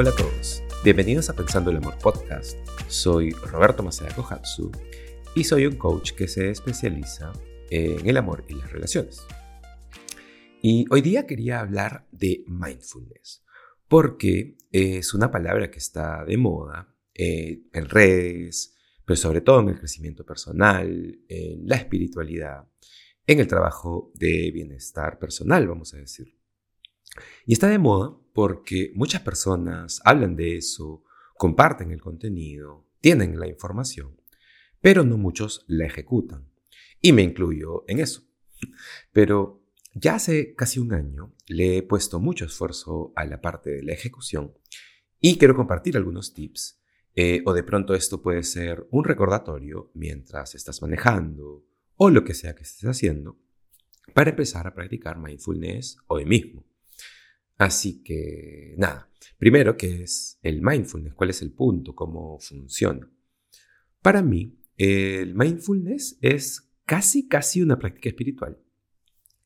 Hola a todos, bienvenidos a Pensando el Amor Podcast. Soy Roberto Maceda Kohatsu y soy un coach que se especializa en el amor y las relaciones. Y hoy día quería hablar de mindfulness, porque es una palabra que está de moda eh, en redes, pero sobre todo en el crecimiento personal, en la espiritualidad, en el trabajo de bienestar personal, vamos a decir. Y está de moda porque muchas personas hablan de eso, comparten el contenido, tienen la información, pero no muchos la ejecutan. Y me incluyo en eso. Pero ya hace casi un año le he puesto mucho esfuerzo a la parte de la ejecución y quiero compartir algunos tips. Eh, o de pronto esto puede ser un recordatorio mientras estás manejando o lo que sea que estés haciendo para empezar a practicar mindfulness hoy mismo. Así que, nada, primero, ¿qué es el mindfulness? ¿Cuál es el punto? ¿Cómo funciona? Para mí, el mindfulness es casi, casi una práctica espiritual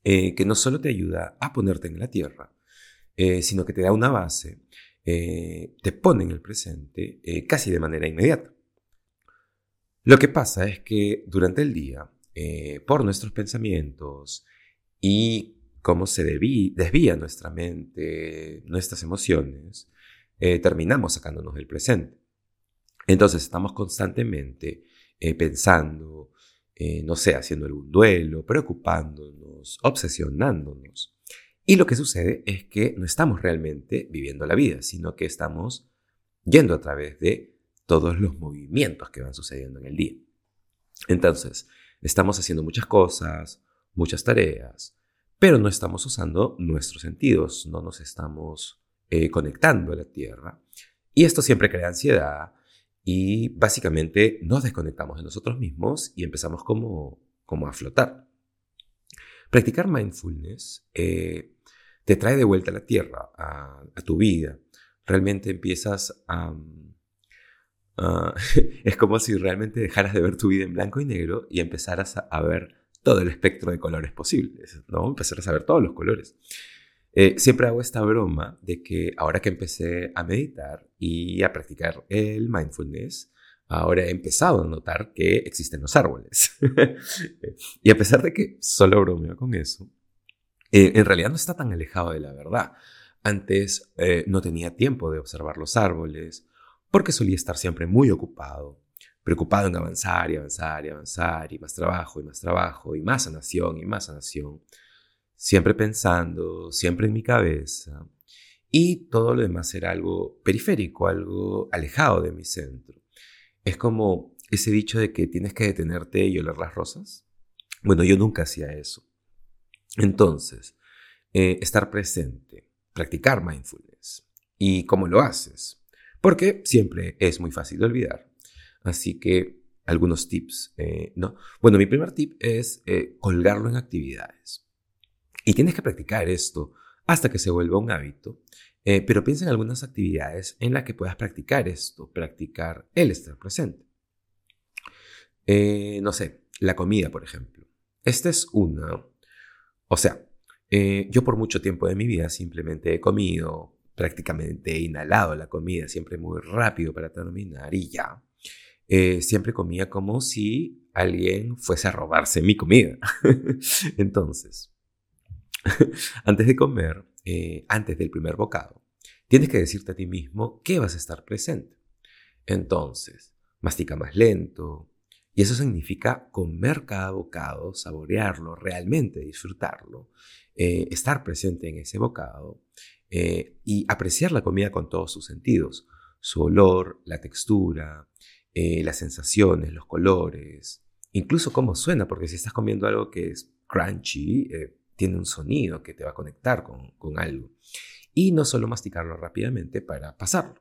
eh, que no solo te ayuda a ponerte en la tierra, eh, sino que te da una base, eh, te pone en el presente casi de manera inmediata. Lo que pasa es que durante el día, por nuestros pensamientos y cómo se desvía nuestra mente, nuestras emociones, eh, terminamos sacándonos del presente. Entonces estamos constantemente eh, pensando, eh, no sé, haciendo algún duelo, preocupándonos, obsesionándonos. Y lo que sucede es que no estamos realmente viviendo la vida, sino que estamos yendo a través de todos los movimientos que van sucediendo en el día. Entonces, estamos haciendo muchas cosas, muchas tareas, pero no estamos usando nuestros sentidos, no nos estamos eh, conectando a la Tierra. Y esto siempre crea ansiedad y básicamente nos desconectamos de nosotros mismos y empezamos como, como a flotar. Practicar mindfulness eh, te trae de vuelta a la Tierra, a, tu vida. Realmente empiezas a... es como si realmente dejaras de ver tu vida en blanco y negro y empezaras a ver todo el espectro de colores posibles, ¿no? Empezar a saber todos los colores. Eh, siempre hago esta broma de que ahora que empecé a meditar y a practicar el mindfulness, ahora he empezado a notar que existen los árboles. y a pesar de que solo bromeo con eso, eh, en realidad no está tan alejado de la verdad. Antes eh, no tenía tiempo de observar los árboles porque solía estar siempre muy ocupado preocupado en avanzar y avanzar y avanzar y más trabajo y más trabajo y más sanación y más sanación, siempre pensando, siempre en mi cabeza y todo lo demás era algo periférico, algo alejado de mi centro. Es como ese dicho de que tienes que detenerte y oler las rosas. Bueno, yo nunca hacía eso. Entonces, eh, estar presente, practicar mindfulness. ¿Y cómo lo haces? Porque siempre es muy fácil de olvidar. Así que algunos tips, eh, ¿no? Bueno, mi primer tip es eh, colgarlo en actividades. Y tienes que practicar esto hasta que se vuelva un hábito. Eh, pero piensa en algunas actividades en las que puedas practicar esto, practicar el estar presente. no sé, la comida, por ejemplo. Esta es una. O sea, yo por mucho tiempo de mi vida simplemente he comido, prácticamente he inhalado la comida, siempre muy rápido para terminar y ya. Eh, siempre comía como si alguien fuese a robarse mi comida. Entonces, antes de comer, eh, antes del primer bocado, tienes que decirte a ti mismo que vas a estar presente. Entonces, mastica más lento. Y eso significa comer cada bocado, saborearlo, realmente disfrutarlo, eh, estar presente en ese bocado y apreciar la comida con todos sus sentidos, su olor, la textura, eh, las sensaciones, los colores, incluso cómo suena, porque si estás comiendo algo que es crunchy, eh, tiene un sonido que te va a conectar con, con algo. Y no solo masticarlo rápidamente para pasarlo.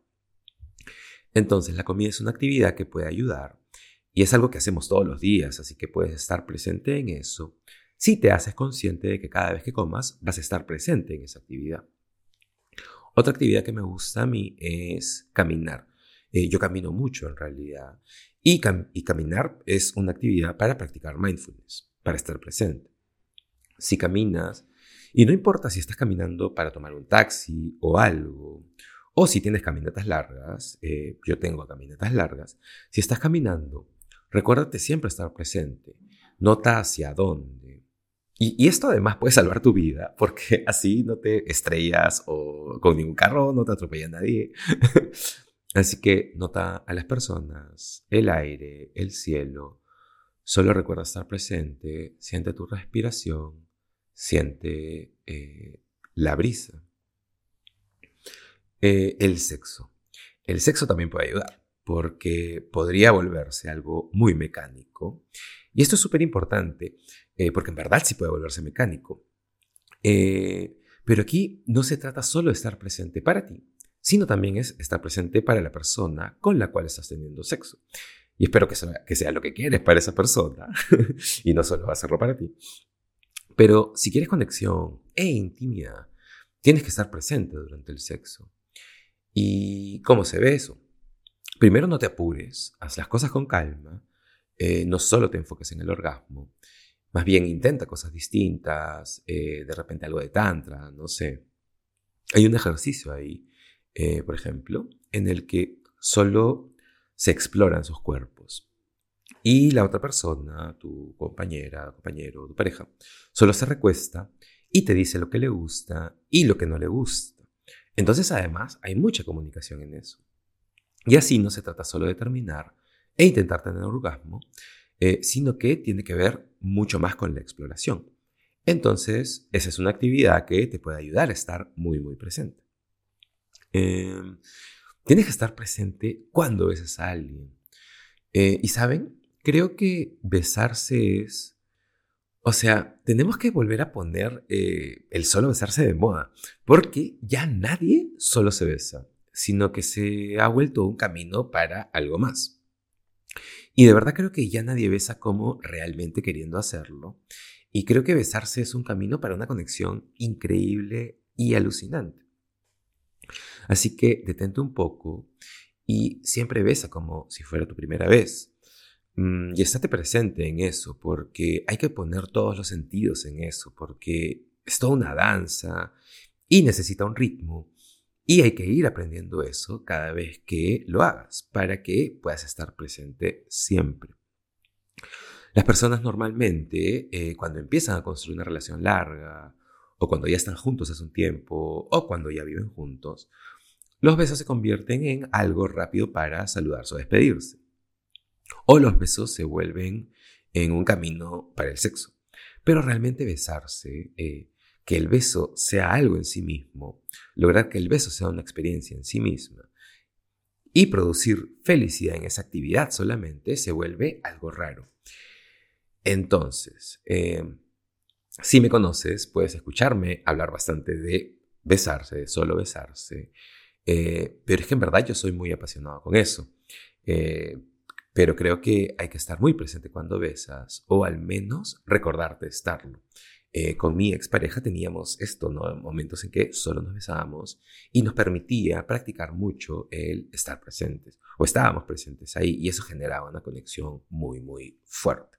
Entonces, la comida es una actividad que puede ayudar y es algo que hacemos todos los días, así que puedes estar presente en eso si te haces consciente de que cada vez que comas vas a estar presente en esa actividad. Otra actividad que me gusta a mí es caminar. Eh, yo camino mucho en realidad. Y, caminar es una actividad para practicar mindfulness, para estar presente. Si caminas, y no importa si estás caminando para tomar un taxi o algo, O si tienes caminatas largas, eh, yo tengo caminatas largas, si estás caminando, recuérdate siempre estar presente. Nota hacia dónde. Y, esto además puede salvar tu vida, porque así no te estrellas o con ningún carro, no te atropella nadie. así que nota a las personas, el aire, el cielo. Solo recuerda estar presente, siente tu respiración, siente eh, la brisa. Eh, el sexo. El sexo también puede ayudar porque podría volverse algo muy mecánico. Y esto es súper importante eh, porque en verdad sí puede volverse mecánico. Pero aquí no se trata solo de estar presente para ti, sino también es estar presente para la persona con la cual estás teniendo sexo. Y espero que sea, que sea lo que quieres para esa persona y no solo hacerlo para ti. Pero si quieres conexión e intimidad, tienes que estar presente durante el sexo. ¿Y cómo se ve eso? Primero no te apures, haz las cosas con calma, eh, no solo te enfoques en el orgasmo, más bien intenta cosas distintas, eh, de repente algo de tantra, no sé. Hay un ejercicio ahí, eh, por ejemplo, en el que solo se exploran sus cuerpos. Y la otra persona, tu compañera, compañero, tu pareja, solo se recuesta y te dice lo que le gusta y lo que no le gusta. Entonces, además, hay mucha comunicación en eso. Y así no se trata solo de terminar e intentar tener orgasmo, eh, sino que tiene que ver mucho más con la exploración. Entonces, esa es una actividad que te puede ayudar a estar muy, muy presente. Em, tienes que estar presente cuando besas a alguien. Eh, y saben, creo que besarse es o sea, tenemos que volver a poner eh, el solo besarse de moda, porque ya nadie solo se besa, sino que se ha vuelto un camino para algo más. Y de verdad creo que ya nadie besa como realmente queriendo hacerlo. Y creo que besarse es un camino para una conexión increíble y alucinante. Así que detente un poco y siempre besa como si fuera tu primera vez. Mm, y estate presente en eso, porque hay que poner todos los sentidos en eso, porque es toda una danza y necesita un ritmo. Y hay que ir aprendiendo eso cada vez que lo hagas, para que puedas estar presente siempre. Las personas normalmente, eh, cuando empiezan a construir una relación larga, o cuando ya están juntos hace un tiempo, o cuando ya viven juntos, los besos se convierten en algo rápido para saludarse o despedirse o los besos se vuelven en un camino para el sexo. Pero realmente besarse, eh, que el beso sea algo en sí mismo, lograr que el beso sea una experiencia en sí misma y producir felicidad en esa actividad solamente se vuelve algo raro. Entonces, eh, si me conoces, puedes escucharme hablar bastante de besarse, de solo besarse, eh, pero es que en verdad yo soy muy apasionado con eso. Pero creo que hay que estar muy presente cuando besas, o al menos recordarte estarlo. Eh, con mi expareja teníamos esto, ¿no? Momentos en que solo nos besábamos y nos permitía practicar mucho el estar presentes, o estábamos presentes ahí, y eso generaba una conexión muy, muy fuerte.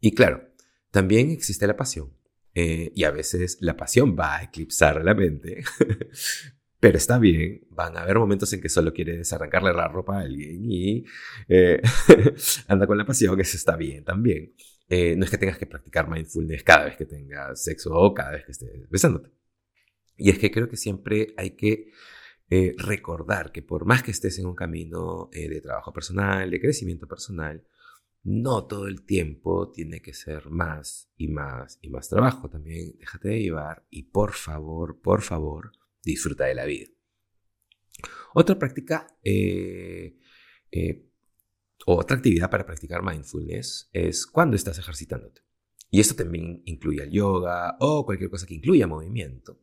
Y claro, también existe la pasión, eh, y a veces la pasión va a eclipsar la mente, pero está bien. Van a haber momentos en que solo quieres arrancarle la ropa a alguien y eh, anda con la pasión, eso está bien también. Eh, no es que tengas que practicar mindfulness cada vez que tengas sexo o cada vez que estés besándote. Y es que creo que siempre hay que eh, recordar que por más que estés en un camino de trabajo personal, de crecimiento personal, no todo el tiempo tiene que ser más y más y más trabajo. También déjate de llevar y por favor, por favor, disfruta de la vida. Otra práctica eh, eh, otra actividad para practicar mindfulness es cuando estás ejercitándote. Y esto también incluye el yoga o cualquier cosa que incluya movimiento.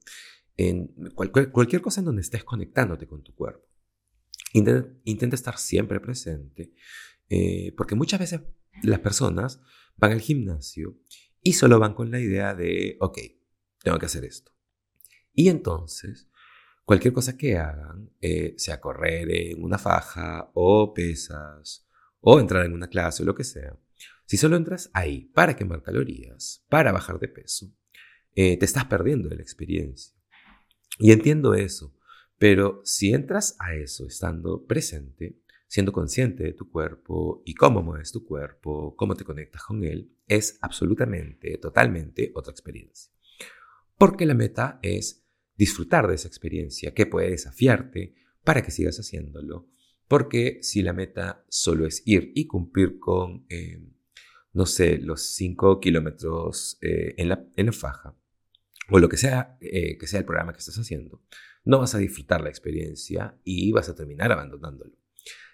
En cualquier cosa en donde estés conectándote con tu cuerpo. Intenta, estar siempre presente, eh, porque muchas veces las personas van al gimnasio y solo van con la idea de, ok, tengo que hacer esto. Y entonces cualquier cosa que hagan, eh, sea correr en una faja o pesas o entrar en una clase o lo que sea, si solo entras ahí para quemar calorías, para bajar de peso, eh, te estás perdiendo de la experiencia. Y entiendo eso, Pero si entras a eso estando presente, siendo consciente de tu cuerpo y cómo mueves tu cuerpo, cómo te conectas con él, es absolutamente, totalmente otra experiencia. Porque la meta es disfrutar de esa experiencia que puede desafiarte para que sigas haciéndolo. Porque si la meta solo es ir y cumplir con, eh, no sé, los 5 kilómetros eh, en, la, en la faja, o lo que sea eh, que sea el programa que estás haciendo, no vas a disfrutar la experiencia y vas a terminar abandonándolo.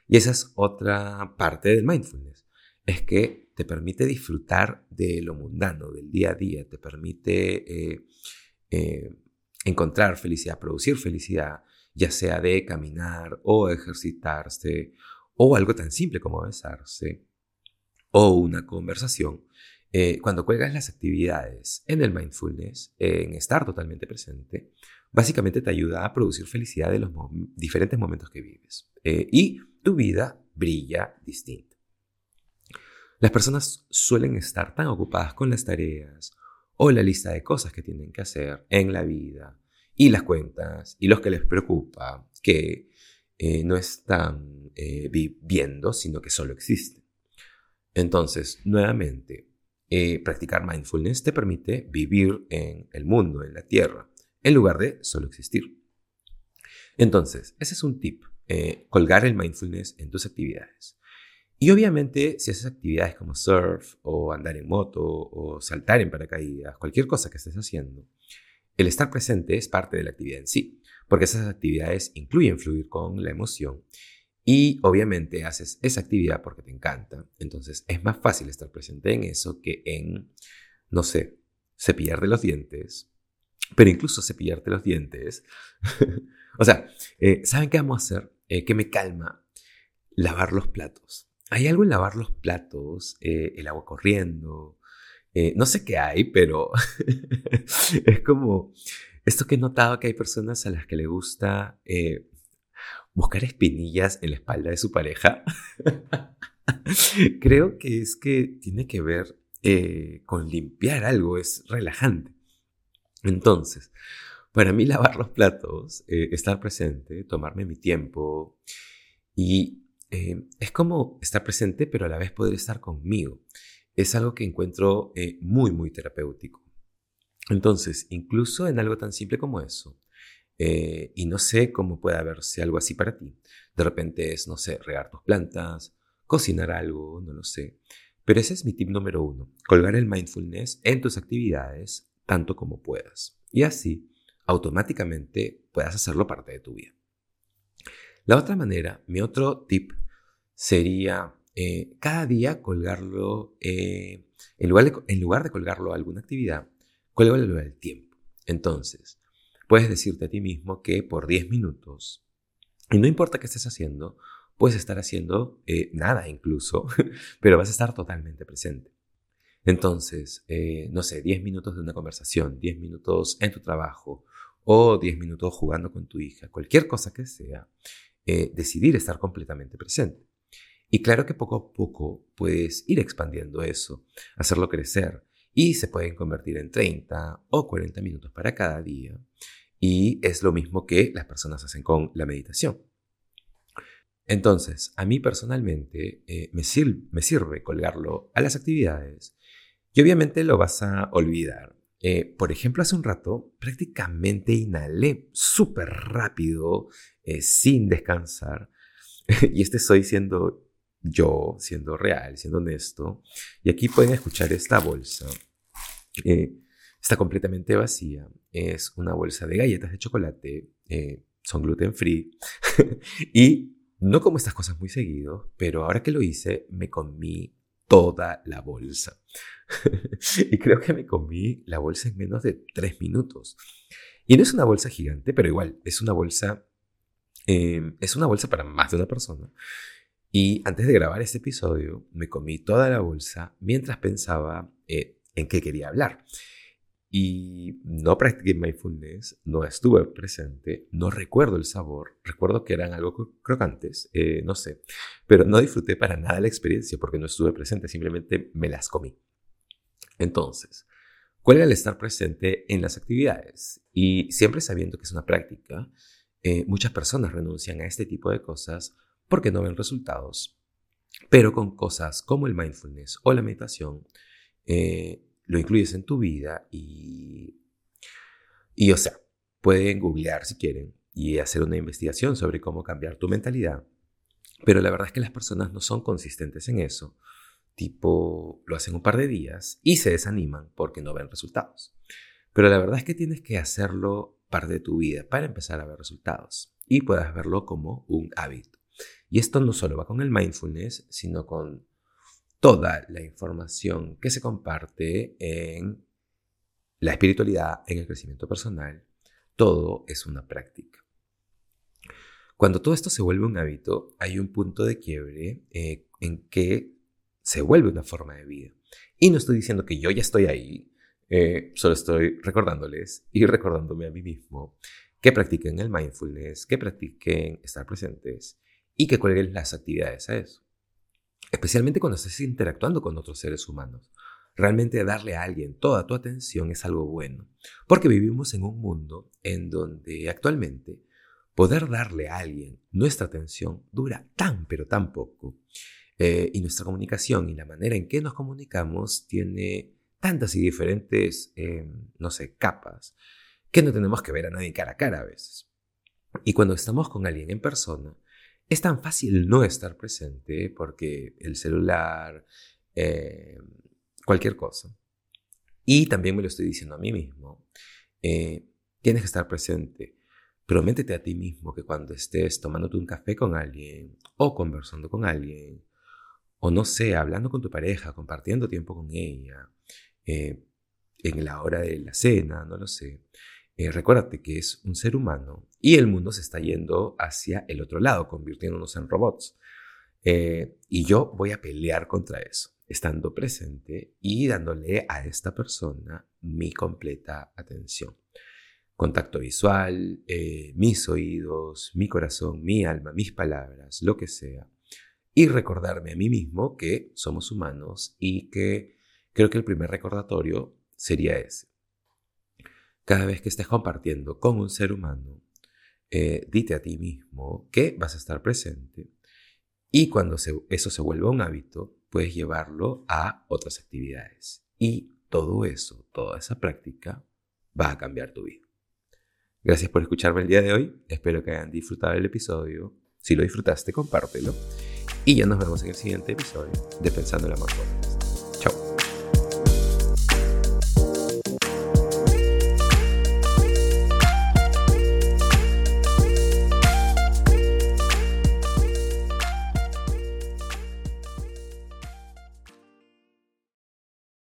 Y esa es otra parte del mindfulness, es que te permite disfrutar de lo mundano, del día a día, te permite eh, encontrar felicidad, producir felicidad, ya sea de caminar o ejercitarse, o algo tan simple como besarse, o una conversación. cuando cuelgas las actividades en el mindfulness, en estar totalmente presente, básicamente te ayuda a producir felicidad de los diferentes momentos que vives. Eh, y tu vida brilla distinta. Las personas suelen estar tan ocupadas con las tareas o la lista de cosas que tienen que hacer en la vida y las cuentas y los que les preocupa que eh, no están eh, viviendo, sino que solo existen. Entonces, nuevamente, practicar mindfulness te permite vivir en el mundo, en la tierra, en lugar de solo existir. Entonces, ese es un tip, eh, colgar el mindfulness en tus actividades. Y obviamente, si haces actividades como surf o andar en moto o saltar en paracaídas, cualquier cosa que estés haciendo, el estar presente es parte de la actividad en sí, porque esas actividades incluyen fluir con la emoción y obviamente haces esa actividad porque te encanta. Entonces es más fácil estar presente en eso que en, no sé, cepillar de los dientes, pero incluso cepillarte los dientes. o sea, eh, ¿saben qué vamos a hacer? Eh, me calma lavar los platos. Hay algo en lavar los platos, eh, el agua corriendo, no sé qué hay, pero es como esto que he notado que hay personas a las que le gusta buscar espinillas en la espalda de su pareja. Creo que es que tiene que ver con limpiar algo, es relajante. Entonces, para mí lavar los platos, eh, estar presente, tomarme mi tiempo y eh, es como estar presente pero a la vez poder estar conmigo. Es algo que encuentro eh, muy, muy terapéutico. Entonces, incluso en algo tan simple como eso, y no sé cómo puede verse algo así para ti, de repente es, no sé, regar tus plantas, cocinar algo, no lo sé. Pero ese es mi tip número uno, colgar el mindfulness en tus actividades tanto como puedas. Y así, automáticamente puedas hacerlo parte de tu vida. La otra manera, mi otro tip sería eh, cada día colgarlo, eh, en, lugar de, en, lugar de, colgarlo a alguna actividad, colgarlo al tiempo. Entonces, puedes decirte a ti mismo que por 10 minutos, y no importa qué estés haciendo, puedes estar haciendo eh, nada incluso, pero vas a estar totalmente presente. Entonces, no sé, 10 minutos de una conversación, 10 minutos en tu trabajo o 10 minutos jugando con tu hija, cualquier cosa que sea, decidir estar completamente presente. Y claro que poco a poco puedes ir expandiendo eso, hacerlo crecer y se pueden convertir en 30 o 40 minutos para cada día. Y es lo mismo que las personas hacen con la meditación. Entonces, a mí personalmente eh, me, sirve colgarlo a las actividades y obviamente lo vas a olvidar. Eh, por ejemplo, hace un rato prácticamente inhalé súper rápido, eh, sin descansar. y este estoy siendo yo, siendo real, siendo honesto. Y aquí pueden escuchar esta bolsa. Eh, está completamente vacía. Es una bolsa de galletas de chocolate. son gluten free. y no como estas cosas muy seguido, pero ahora que lo hice, me comí toda la bolsa. y creo que me comí la bolsa en menos de tres minutos. Y no es una bolsa gigante, pero igual, es una bolsa, em, es una bolsa para más de una persona. Y antes de grabar este episodio, me comí toda la bolsa mientras pensaba eh, en qué quería hablar. Y no practiqué mindfulness, no estuve presente, no recuerdo el sabor, recuerdo que eran algo crocantes, eh, no sé, pero no disfruté para nada la experiencia porque no estuve presente, simplemente me las comí. Entonces, ¿cuál era el estar presente en las actividades? Y siempre sabiendo que es una práctica eh, muchas personas renuncian a este tipo de cosas porque no ven resultados, pero con cosas como el mindfulness o la meditación, eh, lo incluyes en tu vida y, y, o sea, pueden googlear si quieren y hacer una investigación sobre cómo cambiar tu mentalidad, pero la verdad es que las personas no son consistentes en eso, tipo, lo hacen un par de días y se desaniman porque no ven resultados. Pero la verdad es que tienes que hacerlo parte de tu vida para empezar a ver resultados y puedas verlo como un hábito. Y esto no solo va con el mindfulness, sino con toda la información que se comparte en la espiritualidad, en el crecimiento personal. Todo es una práctica. Cuando todo esto se vuelve un hábito, hay un punto de quiebre eh, en que se vuelve una forma de vida. Y no estoy diciendo que yo ya estoy ahí, eh, solo estoy recordándoles y recordándome a mí mismo que practiquen el mindfulness, que practiquen estar presentes y que cuelguen las actividades a eso. Especialmente cuando estés interactuando con otros seres humanos. Realmente darle a alguien toda tu atención es algo bueno, porque vivimos en un mundo en donde actualmente poder darle a alguien nuestra atención dura tan pero tan poco. Eh, y nuestra comunicación y la manera en que nos comunicamos tiene tantas y diferentes, em, no sé, capas, que no tenemos que ver a nadie cara a cara a veces. Y cuando estamos con alguien en persona, es tan fácil no estar presente porque el celular, em, cualquier cosa. Y también me lo estoy diciendo a mí mismo. Eh, tienes que estar presente. Prométete a ti mismo que cuando estés tomándote un café con alguien o conversando con alguien, o no sé, hablando con tu pareja, compartiendo tiempo con ella, eh, en la hora de la cena, no lo sé. Eh, recuérdate que es un ser humano y el mundo se está yendo hacia el otro lado, convirtiéndonos en robots. Eh, y yo voy a pelear contra eso, estando presente y dándole a esta persona mi completa atención. Contacto visual, mis oídos, mi corazón, mi alma, mis palabras, lo que sea. Y recordarme a mí mismo que somos humanos y que Creo que el primer recordatorio sería ese. Cada vez que estés compartiendo con un ser humano, eh, dite a ti mismo que vas a estar presente y cuando eso se vuelva un hábito, puedes llevarlo a otras actividades. Y todo eso, toda esa práctica va a cambiar tu vida. Gracias por escucharme el día de hoy. Espero que hayan disfrutado el episodio. Si lo disfrutaste, compártelo. Y ya nos vemos en el siguiente episodio de Pensando el Amor